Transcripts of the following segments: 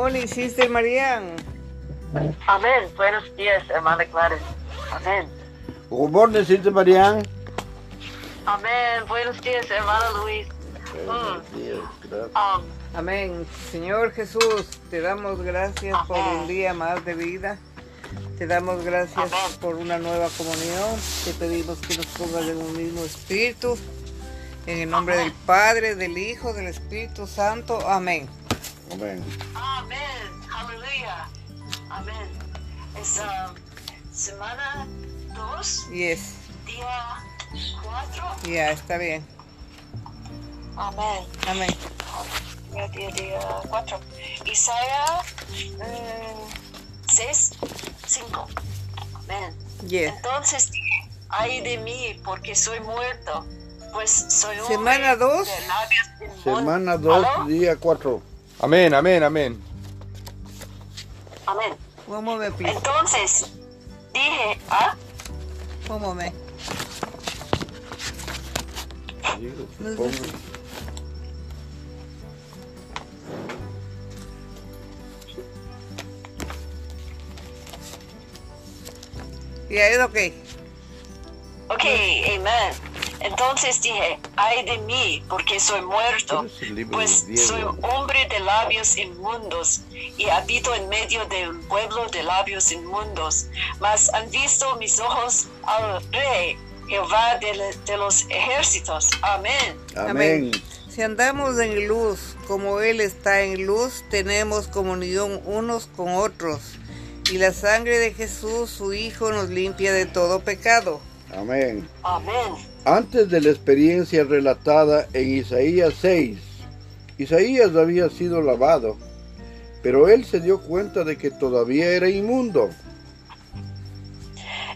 morning, Sister Marianne. Amén. Buenos días, hermana Gladys. Amén. Good morning, Sister. Amén. Buenos días, hermano Luis. Buenos días, gracias. Um, Amén. Señor Jesús, te damos gracias por un día más de vida. Te damos gracias Amén. por una nueva comunión. Te pedimos que nos pongas en un mismo espíritu. En el nombre del Padre, del Hijo, del Espíritu Santo. Amén. Amén. amén. Aleluya. Amén. Es um, semana 2, Yes. día 4. Ya, está bien. Amén. Amén. Día, día, día 4. Isaías 6, 5. Amén. Yes. Entonces ay de mí, porque soy muerto, pues soy un Semana dos. de labios inmundos. Semana 2, ¿Aló? día 4. Amén, amén, amén. Amén. One moment, please. Entonces dije, ah, One moment. Ya, es ok. ok, amén. Entonces dije, ay de mí, porque soy muerto, ¿Cuál es el libro pues soy hombre de labios inmundos y habito en medio de un pueblo de labios inmundos. Mas han visto mis ojos al Rey, Jehová de, de los ejércitos. Amén. Amén. Si andamos en luz, como Él está en luz, tenemos comunión unos con otros. Y la sangre de Jesús, su Hijo, nos limpia de todo pecado. Amén. Amén. Antes de la experiencia relatada en Isaías 6, Isaías había sido lavado, pero él se dio cuenta de que todavía era inmundo.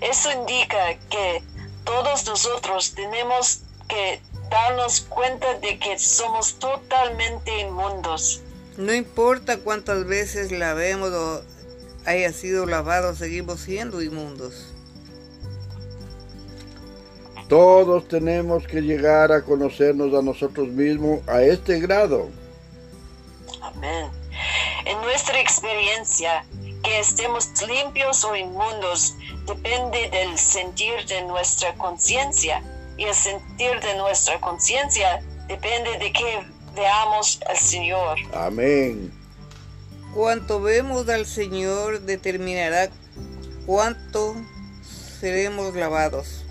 Eso indica que todos nosotros tenemos que darnos cuenta de que somos totalmente inmundos. No importa cuántas veces la vemos o haya sido lavado, seguimos siendo inmundos. Todos tenemos que llegar a conocernos a nosotros mismos a este grado. Amén. En nuestra experiencia, que estemos limpios o inmundos depende del sentir de nuestra conciencia. Y el sentir de nuestra conciencia depende de que veamos al Señor. Amén. Cuanto vemos al Señor determinará cuánto seremos lavados.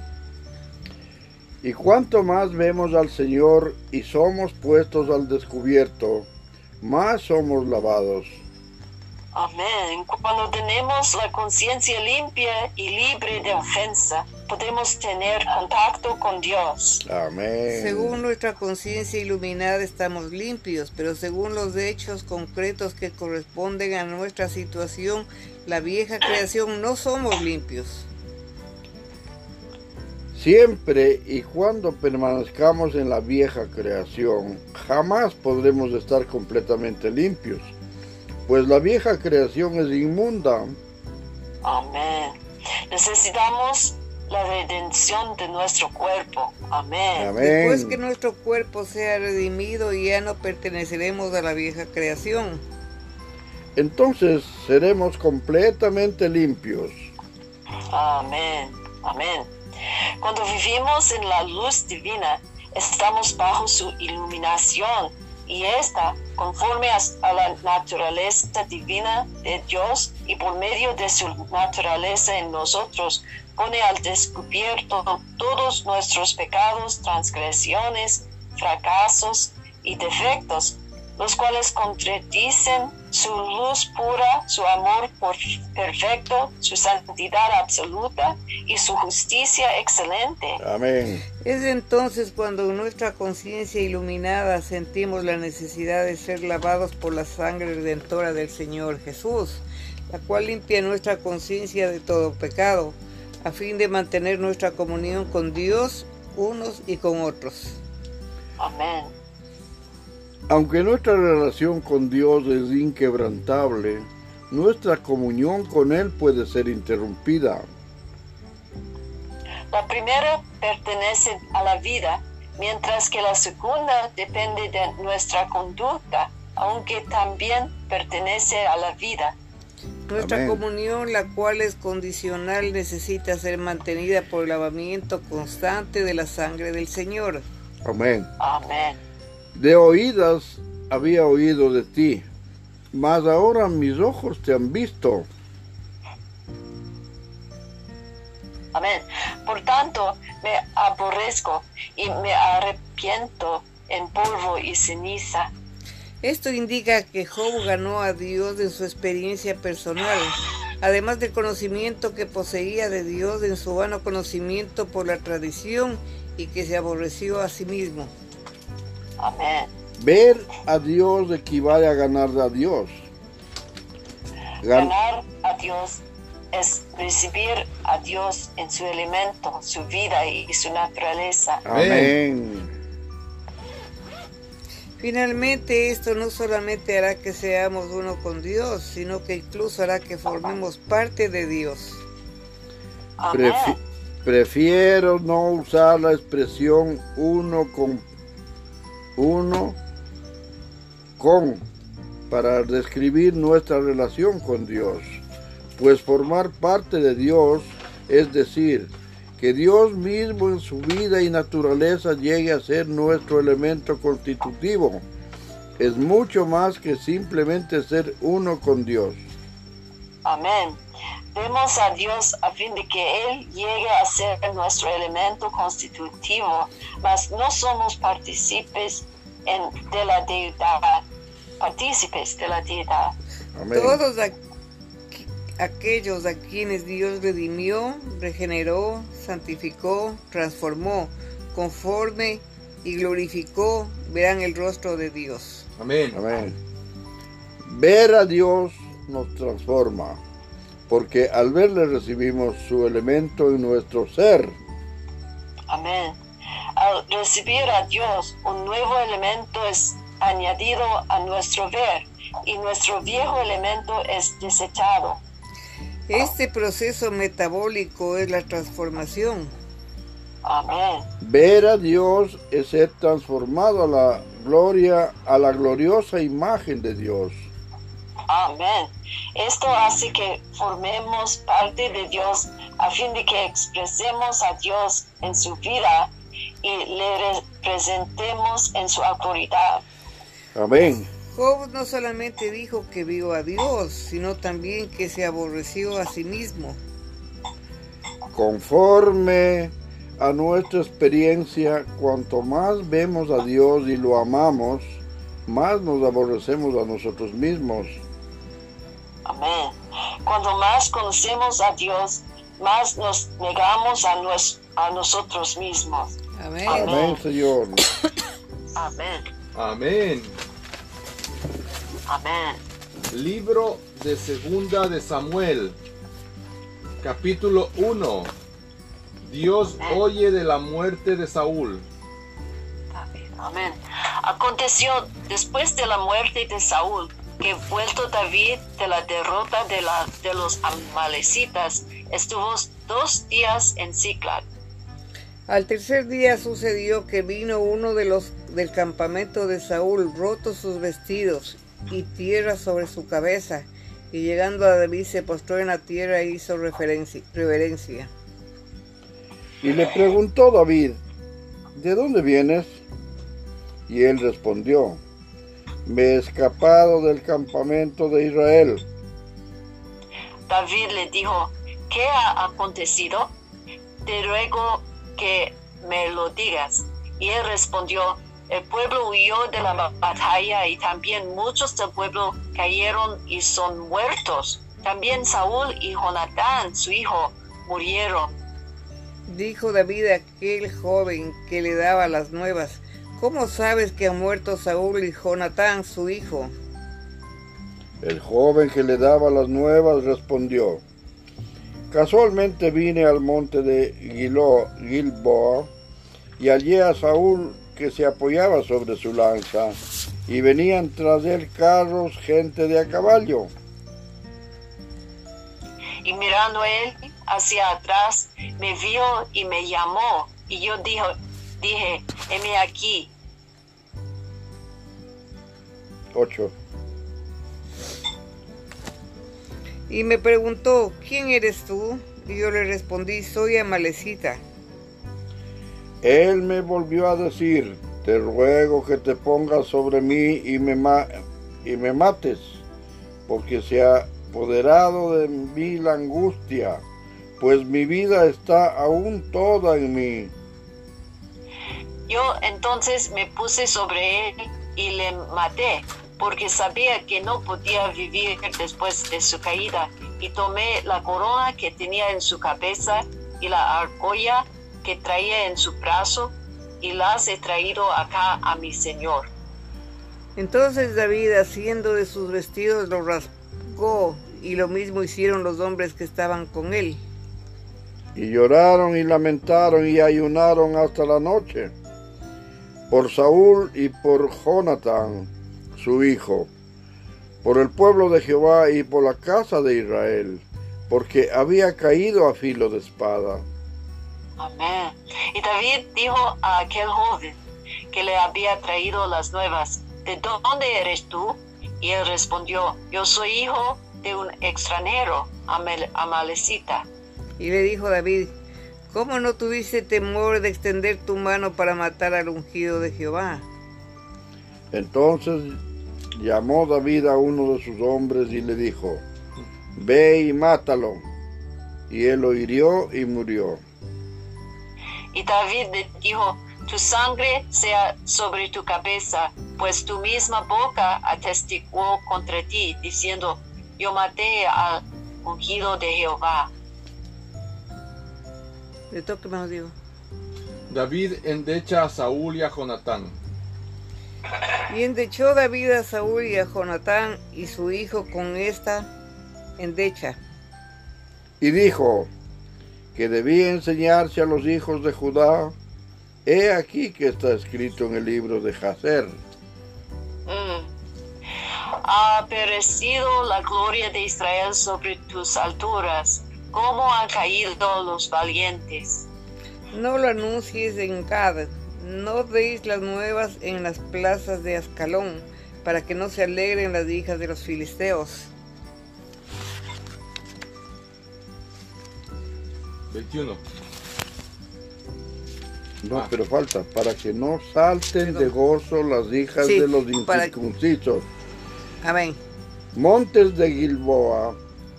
Y cuanto más vemos al Señor y somos puestos al descubierto, más somos lavados. Amén. Cuando tenemos la conciencia limpia y libre de ofensa, podemos tener contacto con Dios. Amén. Según nuestra conciencia iluminada estamos limpios, pero según los hechos concretos que corresponden a nuestra situación, la vieja creación no somos limpios. Siempre y cuando permanezcamos en la vieja creación, jamás podremos estar completamente limpios, pues la vieja creación es inmunda. Amén. Necesitamos la redención de nuestro cuerpo. Amén. Después que nuestro cuerpo sea redimido, ya no perteneceremos a la vieja creación. Entonces seremos completamente limpios. Amén. Amén. Cuando vivimos en la luz divina, estamos bajo su iluminación y esta, conforme a, la naturaleza divina de Dios y por medio de su naturaleza en nosotros, pone al descubierto todos nuestros pecados, transgresiones, fracasos y defectos, los cuales contradicen su luz pura, su amor por- perfecto, su santidad absoluta y su justicia excelente. Amén. Es entonces cuando en nuestra conciencia iluminada sentimos la necesidad de ser lavados por la sangre redentora del Señor Jesús, la cual limpia nuestra conciencia de todo pecado, a fin de mantener nuestra comunión con Dios unos y con otros. Amén. Aunque nuestra relación con Dios es inquebrantable, nuestra comunión con Él puede ser interrumpida. La primera pertenece a la vida, mientras que la segunda depende de nuestra conducta. aunque también pertenece a la vida. Nuestra Amén. comunión, la cual es condicional, necesita ser mantenida por el lavamiento constante de la sangre del Señor. Amén. Amén. De oídas había oído de ti, mas ahora mis ojos te han visto. Amén. Por tanto, me aborrezco y me arrepiento en polvo y ceniza. Esto indica que Job ganó a Dios en su experiencia personal, además del conocimiento que poseía de Dios en su vano conocimiento por la tradición y que se aborreció a sí mismo. Amén. Ver a Dios equivale a ganar a Dios. Gan- Ganar a Dios es recibir a Dios en su elemento, su vida y su naturaleza. Amén. Finalmente, esto no solamente hará que seamos uno con Dios, sino que incluso hará que formemos parte de Dios. Amén. Prefi- prefiero no usar la expresión uno con uno con para describir nuestra relación con Dios, pues formar parte de Dios es decir, que Dios mismo en su vida y naturaleza llegue a ser nuestro elemento constitutivo. Es mucho más que simplemente ser uno con Dios. Amén. Vemos a Dios a fin de que Él llegue a ser nuestro elemento constitutivo, mas no somos partícipes de la deidad, partícipes de la deidad. Amén. Todos aqu- aquellos a quienes Dios redimió, regeneró, santificó, transformó, conforme y glorificó, verán el rostro de Dios. Amén. Amén. Ver a Dios nos transforma, porque al verle recibimos su elemento en nuestro ser. Amén. Al recibir a Dios, un nuevo elemento es añadido a nuestro ver y nuestro viejo elemento es desechado. Este proceso metabólico es la transformación. Amén. Ver a Dios es ser transformado a la gloria, a la gloriosa imagen de Dios. Amén. Esto hace que formemos parte de Dios a fin de que expresemos a Dios en su vida y le representemos en su autoridad. Amén. Job no solamente dijo que vio a Dios, sino también que se aborreció a sí mismo. Conforme a nuestra experiencia, cuanto más vemos a Dios y lo amamos, más nos aborrecemos a nosotros mismos. Amén. Cuando más conocemos a Dios, más nos negamos a, nos- a nosotros mismos. Amén. Amén, Señor. Amén. Amén. Amén. Libro de Segunda de Samuel, capítulo 1. Dios oye de la muerte de Saúl. Amén. Aconteció después de la muerte de Saúl que vuelto David de la derrota de, la, de los amalecitas, estuvo dos días en Ziklag. Al tercer día sucedió que vino uno de los del campamento de Saúl, rotos sus vestidos y tierra sobre su cabeza, y llegando a David se postró en la tierra e hizo referencia- reverencia. Y le preguntó David, ¿de dónde vienes? Y él respondió, me he escapado del campamento de Israel. David le dijo, ¿qué ha acontecido? Te ruego que me lo digas. Y él respondió, el pueblo huyó de la ba- batalla y también muchos del pueblo cayeron y son muertos. También Saúl y Jonatán, su hijo, murieron. Dijo David a aquel joven que le daba las nuevas, ¿cómo sabes que han muerto Saúl y Jonatán, su hijo? El joven que le daba las nuevas respondió, casualmente vine al monte de Gilo- Gilboa y hallé a Saúl que se apoyaba sobre su lanza y venían tras él carros, gente de a caballo. Y mirando él hacia atrás, me vio y me llamó. Y yo dijo, dije, heme aquí. 8. Y me preguntó, ¿quién eres tú? Y yo le respondí, soy Amalecita. Él me volvió a decir, te ruego que te pongas sobre mí y me, ma- y me mates, porque se ha apoderado de mí la angustia, pues mi vida está aún toda en mí. Yo entonces me puse sobre él y le maté, porque sabía que no podía vivir después de su caída, y tomé la corona que tenía en su cabeza y la argolla que traía en su brazo, y las he traído acá a mi señor. Entonces David, haciendo de sus vestidos, los rasgó, y lo mismo hicieron los hombres que estaban con él. Y lloraron y lamentaron y ayunaron hasta la noche por Saúl y por Jonatán, su hijo, por el pueblo de Jehová y por la casa de Israel, porque había caído a filo de espada. Amén. Y David dijo a aquel joven que le había traído las nuevas, ¿de dónde eres tú? Y él respondió, yo soy hijo de un extranjero, Amel- amalecita. Y le dijo David, ¿cómo no tuviste temor de extender tu mano para matar al ungido de Jehová? Entonces llamó David a uno de sus hombres y le dijo, Ve y mátalo. Y él lo hirió y murió. Y David le dijo, tu sangre sea sobre tu cabeza, pues tu misma boca atestiguó contra ti, diciendo, yo maté al ungido de Jehová. Le toque, hermano Diego. David endecha a Saúl y a Jonatán. Y endechó David a Saúl y a Jonatán y su hijo con esta endecha. Y dijo que debía enseñarse a los hijos de Judá. He aquí que está escrito en el libro de Jacer. Mm. Ha perecido la gloria de Israel sobre tus alturas, como han caído los valientes. No lo anuncies en Gad, no deis las nuevas en las plazas de Ascalón, para que no se alegren las hijas de los filisteos. 21. No, Ah. pero falta, para que no salten de gozo las hijas Sí, de los para- incircuncisos. Amén. Montes de Gilboa,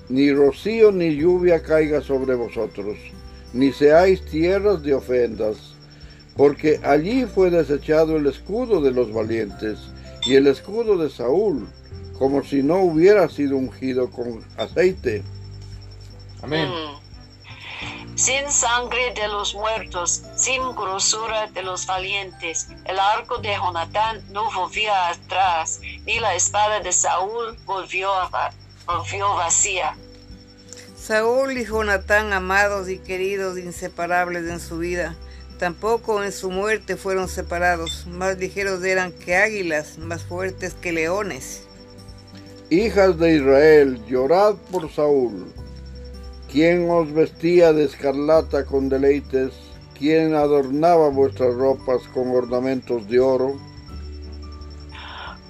ni rocío ni lluvia caiga sobre vosotros, ni seáis tierras de ofendas, porque allí fue desechado el escudo de los valientes y el escudo de Saúl, como si no hubiera sido ungido con aceite. Amén. Mm. Sin sangre de los muertos, sin grosura de los valientes, el arco de Jonatán no volvió atrás, ni la espada de Saúl volvió, a volvió vacía. Saúl y Jonatán, amados y queridos, inseparables en su vida, tampoco en su muerte fueron separados, más ligeros eran que águilas, más fuertes que leones. Hijas de Israel, llorad por Saúl, quien os vestía de escarlata con deleites, quien adornaba vuestras ropas con ornamentos de oro.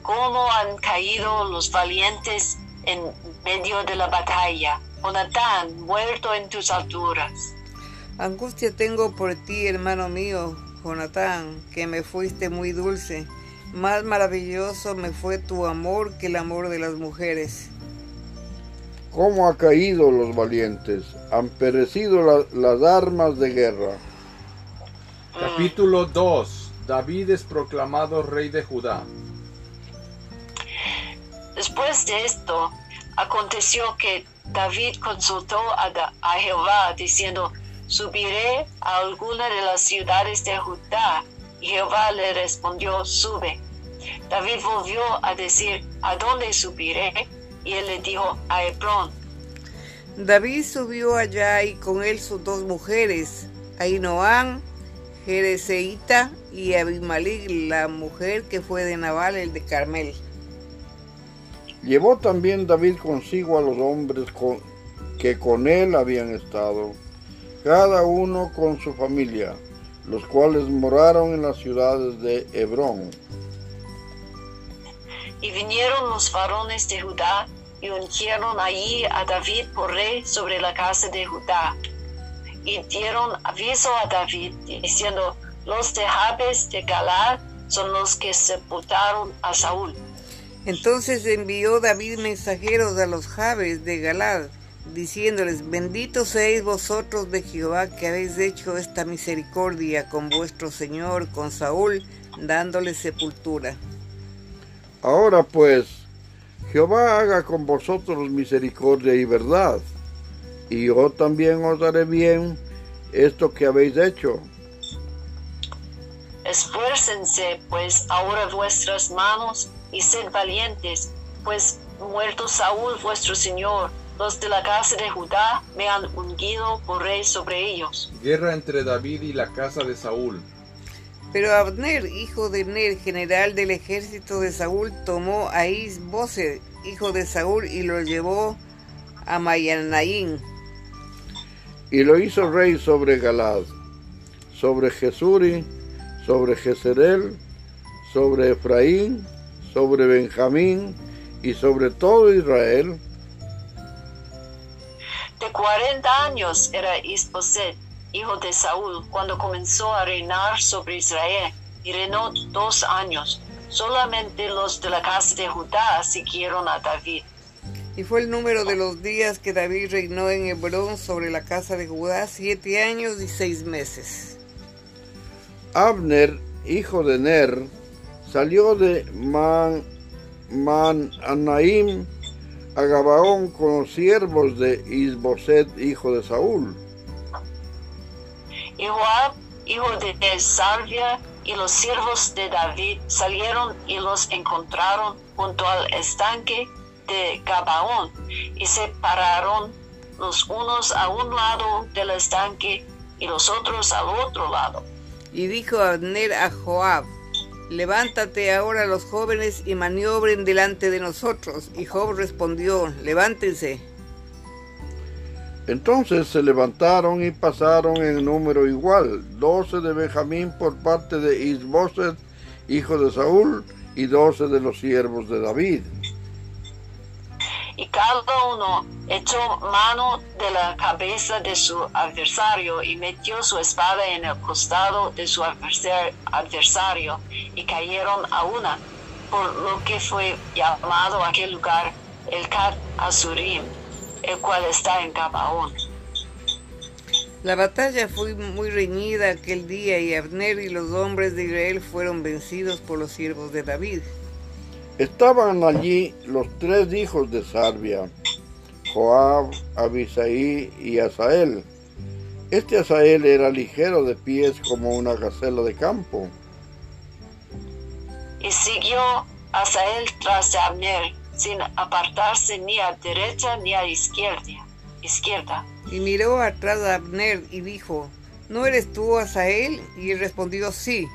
Cómo han caído los valientes en medio de la batalla. Jonatán, muerto en tus alturas. Angustia tengo por ti, hermano mío, Jonatán, que me fuiste muy dulce. Más maravilloso me fue tu amor que el amor de las mujeres. ¿Cómo ha caído los valientes? Han perecido la- las armas de guerra. Capítulo 2. David es proclamado rey de Judá. Después de esto, aconteció que David consultó a, a Jehová diciendo, subiré a alguna de las ciudades de Judá. Y Jehová le respondió, sube. David volvió a decir, ¿a dónde subiré? Y él le dijo, a Hebrón. David subió allá y con él sus dos mujeres, Ainoán, Jereseíta y Abimelech, la mujer que fue de Nabal, el de Carmel. Llevó también David consigo a los hombres que con él habían estado, cada uno con su familia, los cuales moraron en las ciudades de Hebrón. Y vinieron los varones de Judá y ungieron allí a David por rey sobre la casa de Judá. Y dieron aviso a David diciendo, los de Jabes de Galad son los que sepultaron a Saúl. Entonces envió David mensajeros a los Jabes de Galad, diciéndoles, benditos seáis vosotros de Jehová que habéis hecho esta misericordia con vuestro Señor, con Saúl, dándole sepultura. Ahora pues, Jehová haga con vosotros misericordia y verdad, y yo también os daré bien esto que habéis hecho. Esfuércense pues ahora vuestras manos y sed valientes, pues muerto Saúl vuestro Señor, los de la casa de Judá me han ungido por rey sobre ellos. Guerra entre David y la casa de Saúl. Pero Abner, hijo de Ner, general del ejército de Saúl, tomó a Isboset, hijo de Saúl, y lo llevó a Mayanaín. Y lo hizo rey sobre Galad, sobre Jesuri, sobre Jezreel, sobre Efraín, sobre Benjamín y sobre todo Israel. De cuarenta años era Isboset, hijo de Saúl, cuando comenzó a reinar sobre Israel, y reinó dos años. Solamente los de la casa de Judá siguieron a David. Y fue el número de los días que David reinó en Hebrón sobre la casa de Judá, siete años y seis meses. Abner, hijo de Ner, salió de Man, Mananaim a Gabaón con los siervos de Isboset, hijo de Saúl. Y Joab, hijo de Salvia, y los siervos de David salieron y los encontraron junto al estanque de Gabaón y se pararon los unos a un lado del estanque y los otros al otro lado. Y dijo Abner a Joab, levántate ahora los jóvenes y maniobren delante de nosotros. Y Joab respondió, levántense. Entonces se levantaron y pasaron en número igual, doce de Benjamín por parte de Isboset, hijo de Saúl, y doce de los siervos de David. Y cada uno echó mano de la cabeza de su adversario y metió su espada en el costado de su adversario y cayeron a una, por lo que fue llamado aquel lugar el Kat Azurim el cual está en Gabaón. La batalla fue muy reñida aquel día y Abner y los hombres de Israel fueron vencidos por los siervos de David. Estaban allí los tres hijos de Sarbia, Joab, Abisaí y Asael. Este Asael era ligero de pies como una gacela de campo. Y siguió Asael tras de Abner sin apartarse ni a derecha ni a izquierda. izquierda. Y miró atrás a Abner y dijo, ¿no eres tú Asael? Y respondió, sí.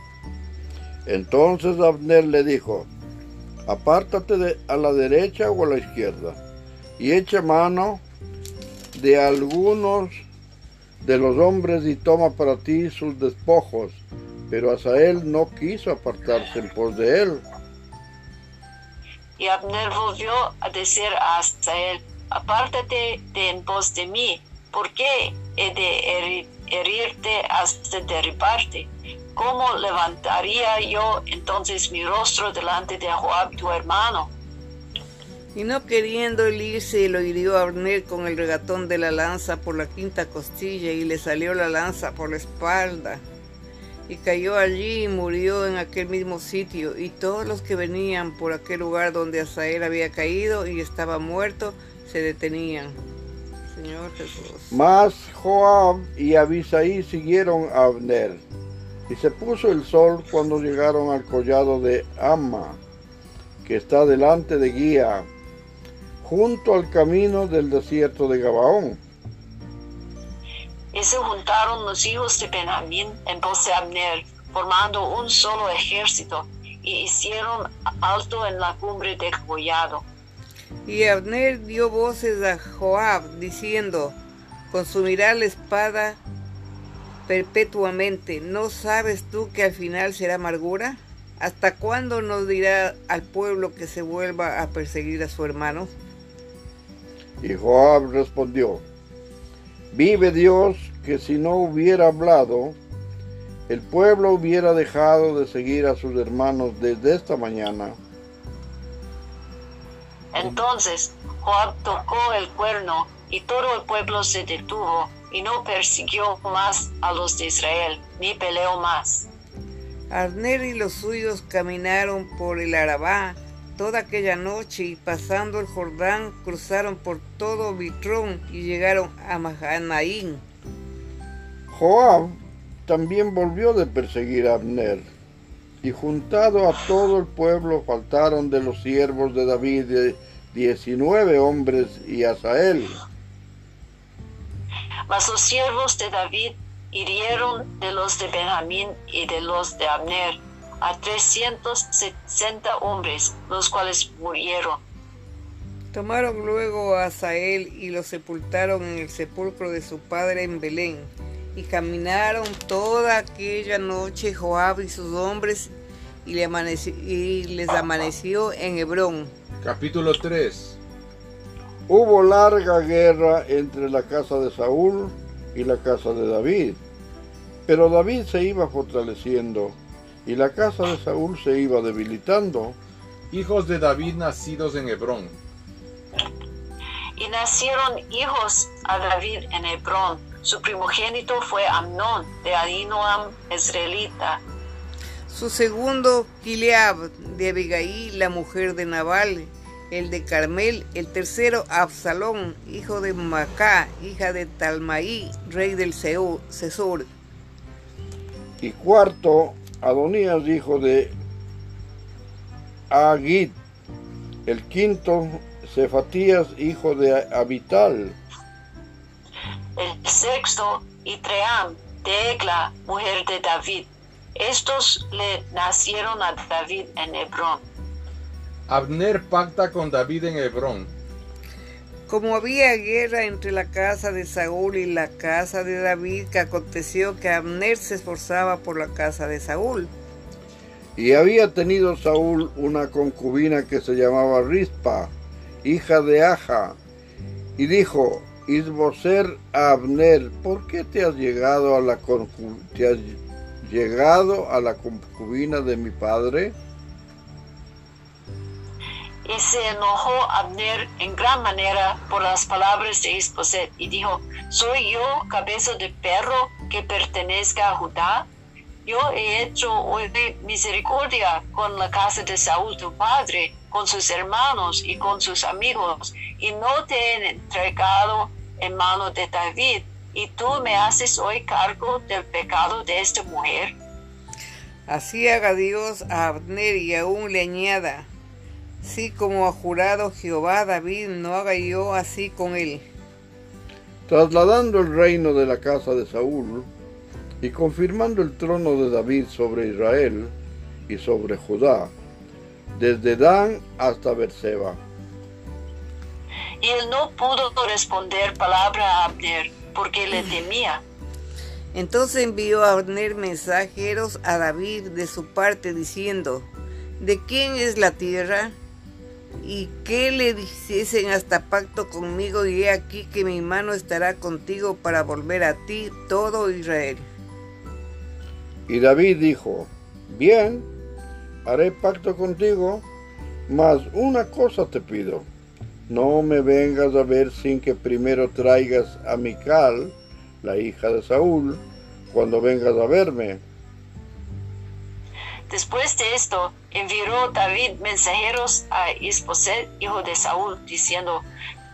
Entonces Abner le dijo, apártate de, a la derecha o a la izquierda, y echa mano de algunos de los hombres y toma para ti sus despojos. Pero Asael no quiso apartarse en pos de él. Y Abner volvió a decir a Asael, apártate de en pos de mí, ¿por qué he de herirte hasta derribarte? ¿Cómo levantaría yo entonces mi rostro delante de Joab tu hermano? Y no queriendo él irse, lo hirió a Abner con el regatón de la lanza por la quinta costilla y le salió la lanza por la espalda y cayó allí y murió en aquel mismo sitio, y todos los que venían por aquel lugar donde Asael había caído y estaba muerto, se detenían. Señor Jesús. Mas Joab y Abisaí siguieron a Abner, y se puso el sol cuando llegaron al collado de Amma, que está delante de Guía, junto al camino del desierto de Gabaón y se juntaron los hijos de Benjamín en pos de Abner, formando un solo ejército, y hicieron alto en la cumbre del collado. Y Abner dio voces a Joab, diciendo, consumirá la espada perpetuamente, ¿no sabes tú que al final será amargura? ¿Hasta cuándo nos dirá al pueblo que se vuelva a perseguir a su hermano? Y Joab respondió, vive Dios que si no hubiera hablado, el pueblo hubiera dejado de seguir a sus hermanos desde esta mañana. Entonces Joab tocó el cuerno y todo el pueblo se detuvo y no persiguió más a los de Israel, ni peleó más. Abner y los suyos caminaron por el Arabá toda aquella noche y pasando el Jordán cruzaron por todo Bitrón y llegaron a Mahanaín. Joab también volvió de perseguir a Abner y juntado a todo el pueblo faltaron de los siervos de David diecinueve hombres y Asael. Mas los siervos de David hirieron de los de Benjamín y de los de Abner a trescientos sesenta hombres, los cuales murieron. Tomaron luego a Asael y lo sepultaron en el sepulcro de su padre en Belén. Y caminaron toda aquella noche Joab y sus hombres y, le amaneció, y les amaneció en Hebrón. Capítulo 3 Hubo larga guerra entre la casa de Saúl y la casa de David. Pero David se iba fortaleciendo y la casa de Saúl se iba debilitando. Hijos de David nacidos en Hebrón. Y nacieron hijos a David en Hebrón. Su primogénito fue Amnón de Adinoam israelita. Su segundo, Kileab de Abigail, la mujer de Nabal, el de Carmel, el tercero Absalón, hijo de Macá, hija de Talmaí, rey del Cesor. Y cuarto, Adonías, hijo de Agit. El quinto, Cefatías, hijo de Abital. El sexto, Itream, de Egla, mujer de David. Estos le nacieron a David en Hebrón. Abner pacta con David en Hebrón. Como había guerra entre la casa de Saúl y la casa de David, que aconteció que Abner se esforzaba por la casa de Saúl. Y había tenido Saúl una concubina que se llamaba Rispa, hija de Aja, y dijo, Isboser a Abner, ¿por qué te has llegado a la te has llegado a la concubina de mi padre? Y se enojó Abner en gran manera por las palabras de Isboset y dijo, ¿soy yo cabeza de perro que pertenezca a Judá? Yo he hecho hoy misericordia con la casa de Saúl tu padre, con sus hermanos y con sus amigos, y no te he entregado en mano de David, y tú me haces hoy cargo del pecado de esta mujer. Así haga Dios a Abner y aún le añada, Sí, como ha jurado Jehová David, no haga yo así con él. Trasladando el reino de la casa de Saúl y confirmando el trono de David sobre Israel y sobre Judá, desde Dan hasta Berseba. Y él no pudo responder palabra a Abner, porque le temía. Entonces envió a Abner mensajeros a David de su parte, diciendo, ¿de quién es la tierra? Y que le diciesen hasta pacto conmigo y he aquí que mi mano estará contigo para volver a ti todo Israel. Y David dijo, bien, haré pacto contigo, mas una cosa te pido, no me vengas a ver sin que primero traigas a Mical, la hija de Saúl, cuando vengas a verme. Después de esto, envió David mensajeros a Isboset, hijo de Saúl, diciendo,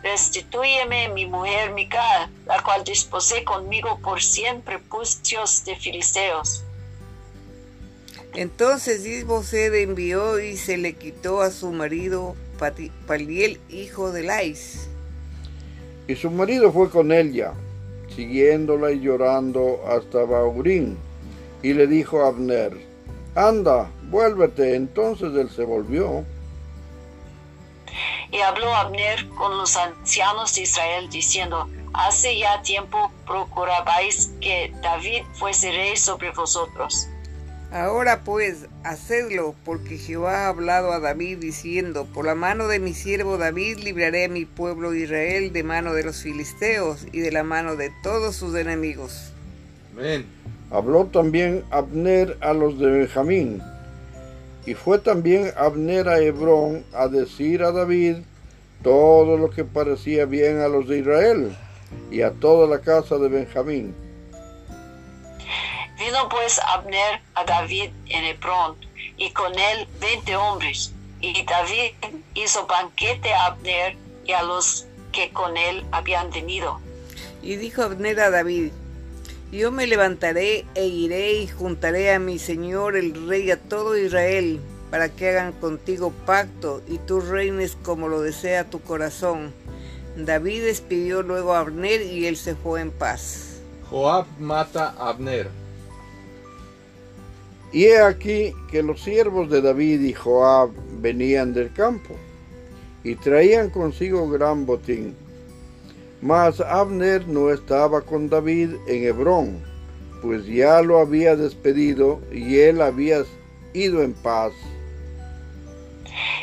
Restitúyeme mi mujer Mical, la cual disposé conmigo por cien prepucios de filisteos. Entonces Isboset envió y se le quitó a su marido Paliel, hijo de Lais. Y su marido fue con ella, siguiéndola y llorando hasta Baurín, y le dijo a Abner, Anda, vuélvete. Entonces él se volvió. Y habló Abner con los ancianos de Israel diciendo, hace ya tiempo procurabais que David fuese rey sobre vosotros. Ahora pues, hacedlo, porque Jehová ha hablado a David diciendo, por la mano de mi siervo David libraré a mi pueblo Israel de mano de los filisteos y de la mano de todos sus enemigos. Amén. Habló también Abner a los de Benjamín, y fue también Abner a Hebrón a decir a David todo lo que parecía bien a los de Israel y a toda la casa de Benjamín. Vino pues Abner a David en Hebrón, y con él veinte hombres. Y David hizo banquete a Abner y a los que con él habían venido. Y dijo Abner a David, yo me levantaré e iré y juntaré a mi señor el rey a todo Israel, para que hagan contigo pacto y tú reines como lo desea tu corazón. David despidió luego a Abner y él se fue en paz. Joab mata a Abner. Y he aquí que los siervos de David y Joab venían del campo y traían consigo gran botín. Mas Abner no estaba con David en Hebrón, pues ya lo había despedido y él había ido en paz.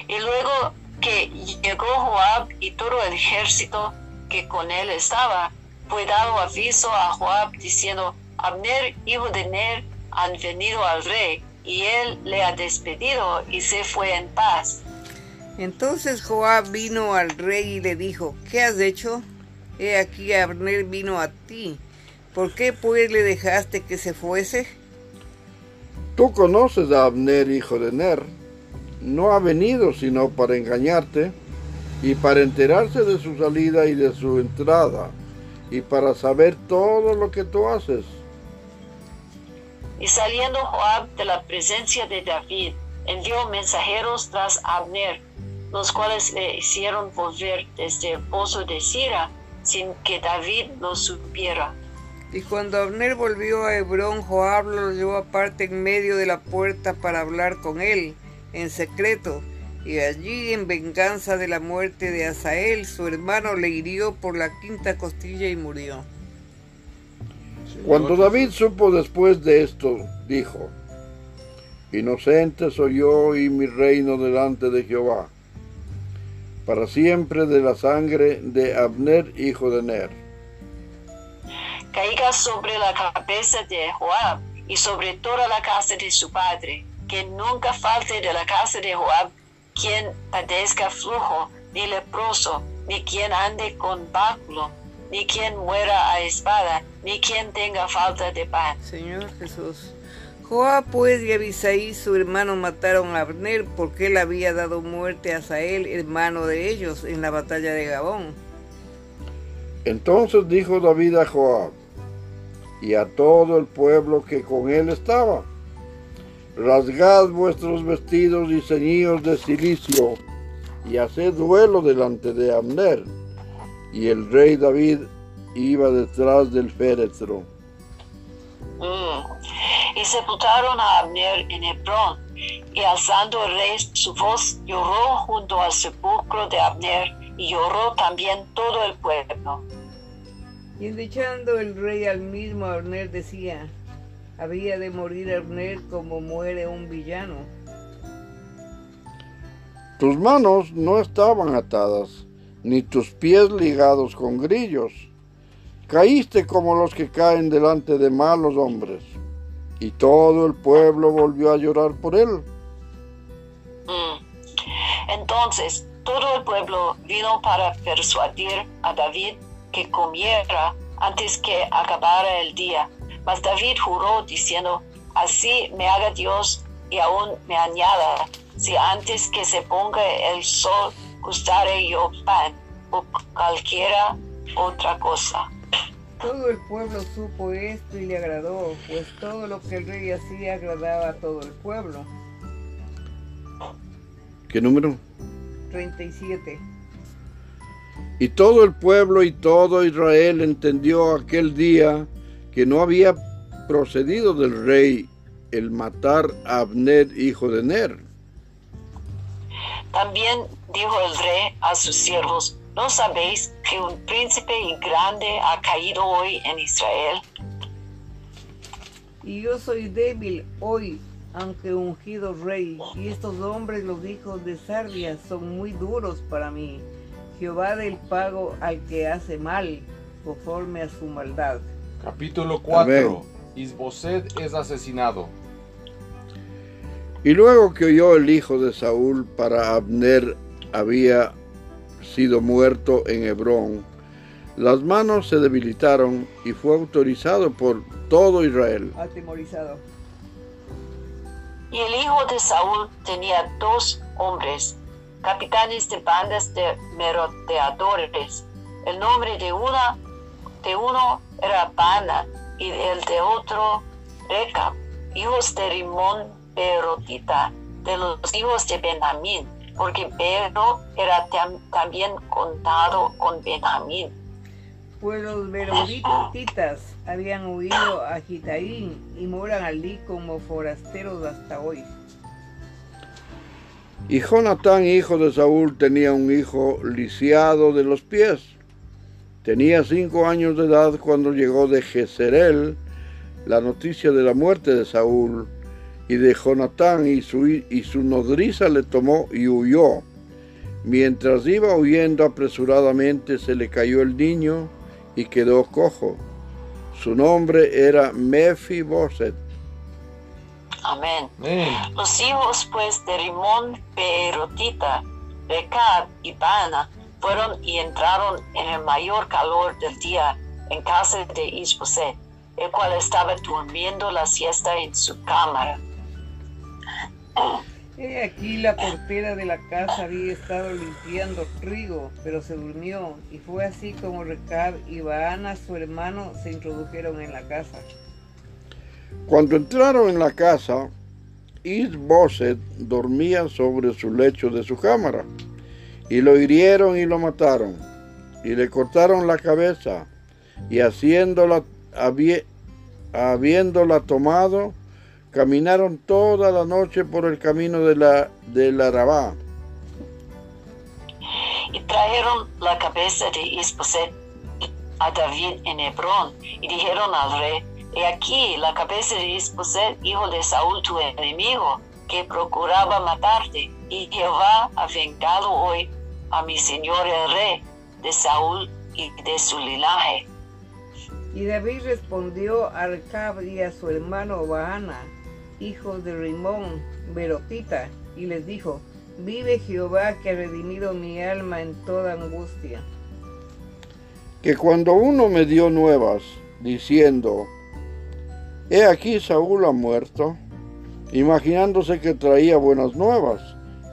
Y luego que llegó Joab y todo el ejército que con él estaba, fue dado aviso a Joab diciendo, Abner, hijo de Ner, han venido al rey, y él le ha despedido y se fue en paz. Entonces Joab vino al rey y le dijo, ¿qué has hecho? He aquí Abner vino a ti. ¿Por qué pues le dejaste que se fuese? Tú conoces a Abner, hijo de Ner. No ha venido sino para engañarte y para enterarse de su salida y de su entrada y para saber todo lo que tú haces. Y saliendo Joab de la presencia de David, envió mensajeros tras Abner, los cuales le hicieron volver desde el pozo de Sira, sin que David lo supiera. Y cuando Abner volvió a Hebrón, Joab lo llevó aparte en medio de la puerta para hablar con él, en secreto. Y allí, en venganza de la muerte de Asael, su hermano le hirió por la quinta costilla y murió. Cuando David supo después de esto, dijo, Inocente soy yo y mi reino delante de Jehová, para siempre de la sangre de Abner, hijo de Ner. Caiga sobre la cabeza de Joab y sobre toda la casa de su padre, que nunca falte de la casa de Joab quien padezca flujo, ni leproso, ni quien ande con báculo, ni quien muera a espada, ni quien tenga falta de pan. Señor Jesús. Joab pues y Abisaí su hermano mataron a Abner porque él había dado muerte a Asael, hermano de ellos, en la batalla de Gabón. Entonces dijo David a Joab y a todo el pueblo que con él estaba, rasgad vuestros vestidos y ceñidos de silicio y haced duelo delante de Abner. Y el rey David iba detrás del féretro. Mm. Y sepultaron a Abner en Hebrón, y alzando el rey su voz, lloró junto al sepulcro de Abner, y lloró también todo el pueblo. Y endechando el rey al mismo Abner decía, había de morir Abner como muere un villano. Tus manos no estaban atadas, ni tus pies ligados con grillos. Caíste como los que caen delante de malos hombres. Y todo el pueblo volvió a llorar por él. Mm. Entonces todo el pueblo vino para persuadir a David que comiera antes que acabara el día. Mas David juró diciendo, así me haga Dios y aún me añada, si antes que se ponga el sol gustare yo pan o cualquiera otra cosa. Todo el pueblo supo esto y le agradó, pues todo lo que el rey hacía agradaba a todo el pueblo. ¿Qué número? 37. Y todo el pueblo y todo Israel entendió aquel día que no había procedido del rey el matar a Abner, hijo de Ner. También dijo el rey a sus siervos, ¿no sabéis que un príncipe y grande ha caído hoy en Israel? Y yo soy débil hoy, aunque ungido rey, y estos hombres, los hijos de Sardia, son muy duros para mí. Jehová del pago al que hace mal, conforme a su maldad. Capítulo 4. Isboset es asesinado. Y luego que oyó el hijo de Saúl para Abner había sido muerto en Hebrón, las manos se debilitaron y fue autorizado por todo Israel. Atemorizado. Y el hijo de Saúl tenía dos hombres, capitanes de bandas de merodeadores. El nombre de, una, de uno era Bana y el de otro Recab, hijos de Rimón Berotita, de los hijos de Benjamín, porque Bero era también contado con Benjamín. Pues los Beroditas habían huido a Gitaín y moran allí como forasteros hasta hoy. Y Jonatán, hijo de Saúl, tenía un hijo lisiado de los pies. Tenía cinco años de edad cuando llegó de Jezreel la noticia de la muerte de Saúl y de Jonatán y su, y su nodriza le tomó y huyó. Mientras iba huyendo apresuradamente se le cayó el niño y quedó cojo. Su nombre era Mefiboset. Amén. Los hijos pues de Rimón Perotita, Recab y Bana fueron y entraron en el mayor calor del día en casa de Isboset, el cual estaba durmiendo la siesta en su cámara. He aquí la portera de la casa había estado limpiando trigo, pero se durmió, y fue así como Recab y Baana, su hermano, se introdujeron en la casa. Cuando entraron en la casa, Isboset dormía sobre su lecho de su cámara, y lo hirieron y lo mataron, y le cortaron la cabeza, y haciéndola, habiéndola tomado, Caminaron toda la noche por el camino de la, del Arabá. Y trajeron la cabeza de Isboset a David en Hebrón y dijeron al rey, he aquí la cabeza de Isboset, hijo de Saúl, tu enemigo, que procuraba matarte, y Jehová ha vengado hoy a mi señor el rey de Saúl y de su linaje. Y David respondió a Recab y a su hermano Baana, hijos de Rimón, Berotita, y les dijo, vive Jehová que ha redimido mi alma en toda angustia. Que cuando uno me dio nuevas, diciendo, he aquí Saúl ha muerto, imaginándose que traía buenas nuevas,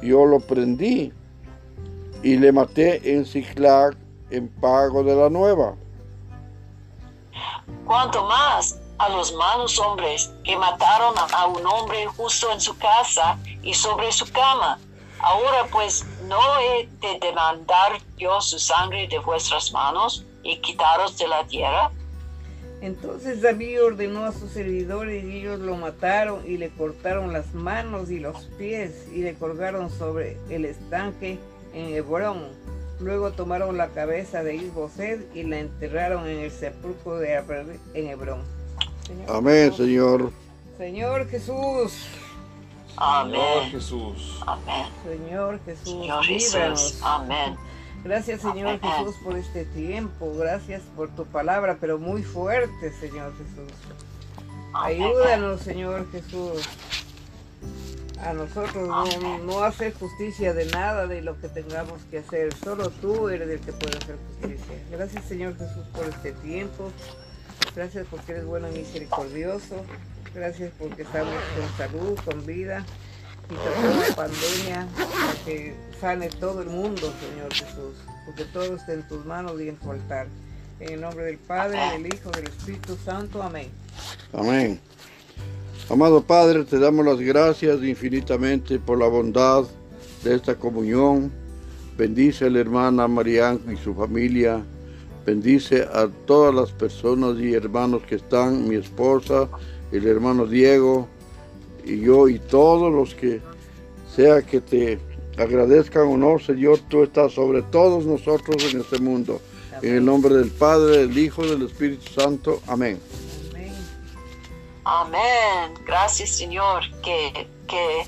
yo lo prendí y le maté en Ciclac en pago de la nueva. ¿Cuánto más? A los malos hombres que mataron a un hombre justo en su casa y sobre su cama. Ahora pues no he de demandar yo su sangre de vuestras manos y quitaros de la tierra. Entonces David ordenó a sus servidores y ellos lo mataron y le cortaron las manos y los pies y le colgaron sobre el estanque en Hebrón. Luego tomaron la cabeza de Isboset y la enterraron en el sepulcro de en Hebrón. Amén, Señor. Señor Jesús. Amén. Jesús. Amén. Señor Jesús, Señor Jesús. Amén. Gracias, Señor Jesús, por este tiempo. Gracias por tu palabra, pero muy fuerte, Señor Jesús. Ayúdanos, Señor Jesús. A nosotros no, no hacer justicia de nada de lo que tengamos que hacer. Solo tú eres el que puede hacer justicia. Gracias, Señor Jesús, por este tiempo. Gracias porque eres bueno y misericordioso. Gracias porque estamos con salud, con vida. Y que la pandemia para que sane todo el mundo, Señor Jesús. Porque todo está en tus manos y en tu altar. En el nombre del Padre, del Hijo, del Espíritu Santo. Amén. Amén. Amado Padre, te damos las gracias infinitamente por la bondad de esta comunión. Bendice a la hermana Marián y su familia Bendice a todas las personas y hermanos que están, mi esposa, el hermano Diego y yo y todos los que sea que te agradezcan o no, Señor, tú estás sobre todos nosotros en este mundo. En el nombre del Padre, del Hijo, del Espíritu Santo. Amén. Amén. Gracias, Señor, que, que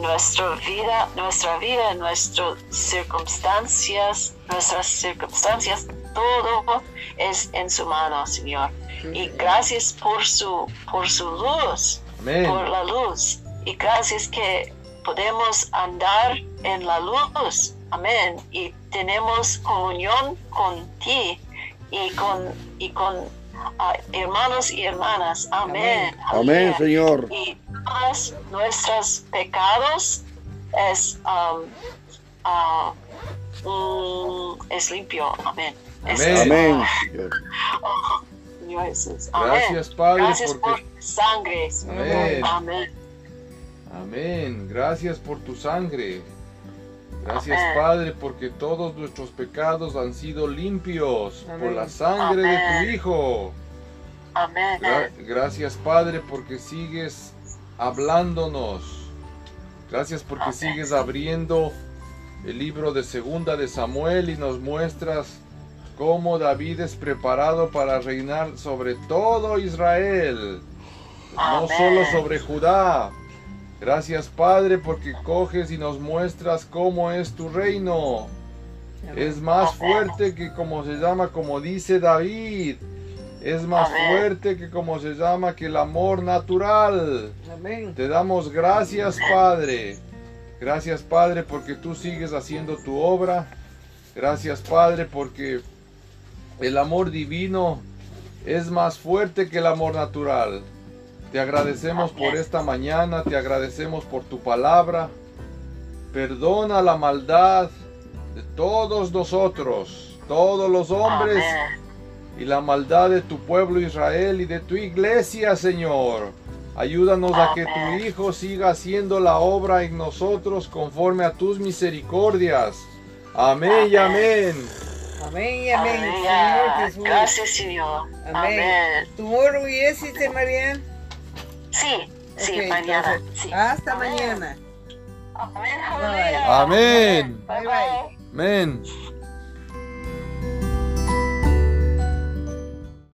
nuestra vida, nuestra vida, nuestras circunstancias, nuestras circunstancias, todo es en su mano, Señor. Y gracias por su, por su luz, Amén. por la luz. Y gracias que podemos andar en la luz. Amén. Y tenemos comunión con ti y con, y con ah, hermanos y hermanas. Amén. Amén. Señor. Y todos nuestros pecados es, um, mm, es limpio. Amén. Amén. Amén, Jesús. Gracias, Padre, Gracias porque- por sangre. Señor. Amén. Amén. Amén. Gracias por tu sangre. Gracias, Amén. Padre, porque todos nuestros pecados han sido limpios por la sangre de tu. Hijo. Amén. Gra- gracias, Padre, porque sigues hablándonos. Gracias porque Amén. sigues abriendo el libro de Segunda de Samuel y nos muestras cómo David es preparado para reinar sobre todo Israel, no solo sobre Judá. Gracias, Padre, porque coges y nos muestras cómo es tu reino. Es más fuerte que como se llama, como dice David. Es más Amén. fuerte que como se llama que el amor natural. Amén. Te damos gracias, Padre. Gracias, Padre, porque tú sigues haciendo tu obra. Gracias, Padre, porque el amor divino es más fuerte que el amor natural. Te agradecemos por esta mañana, te agradecemos por tu palabra. Perdona la maldad de todos nosotros, todos los hombres y la maldad de tu pueblo Israel y de tu iglesia, Señor. Ayúdanos a que tu. Hijo siga haciendo la obra en nosotros conforme a tus misericordias. Amén y amén. Amén y amén, Señor Aleluya. Jesús. Gracias, Señor. Amén. Amén. ¿Tomorrow yes, Sister Marian? Sí, sí, mañana. Sí. Hasta Amén. mañana. Amén. Amén. Bye, Bye, bye. bye. Amén.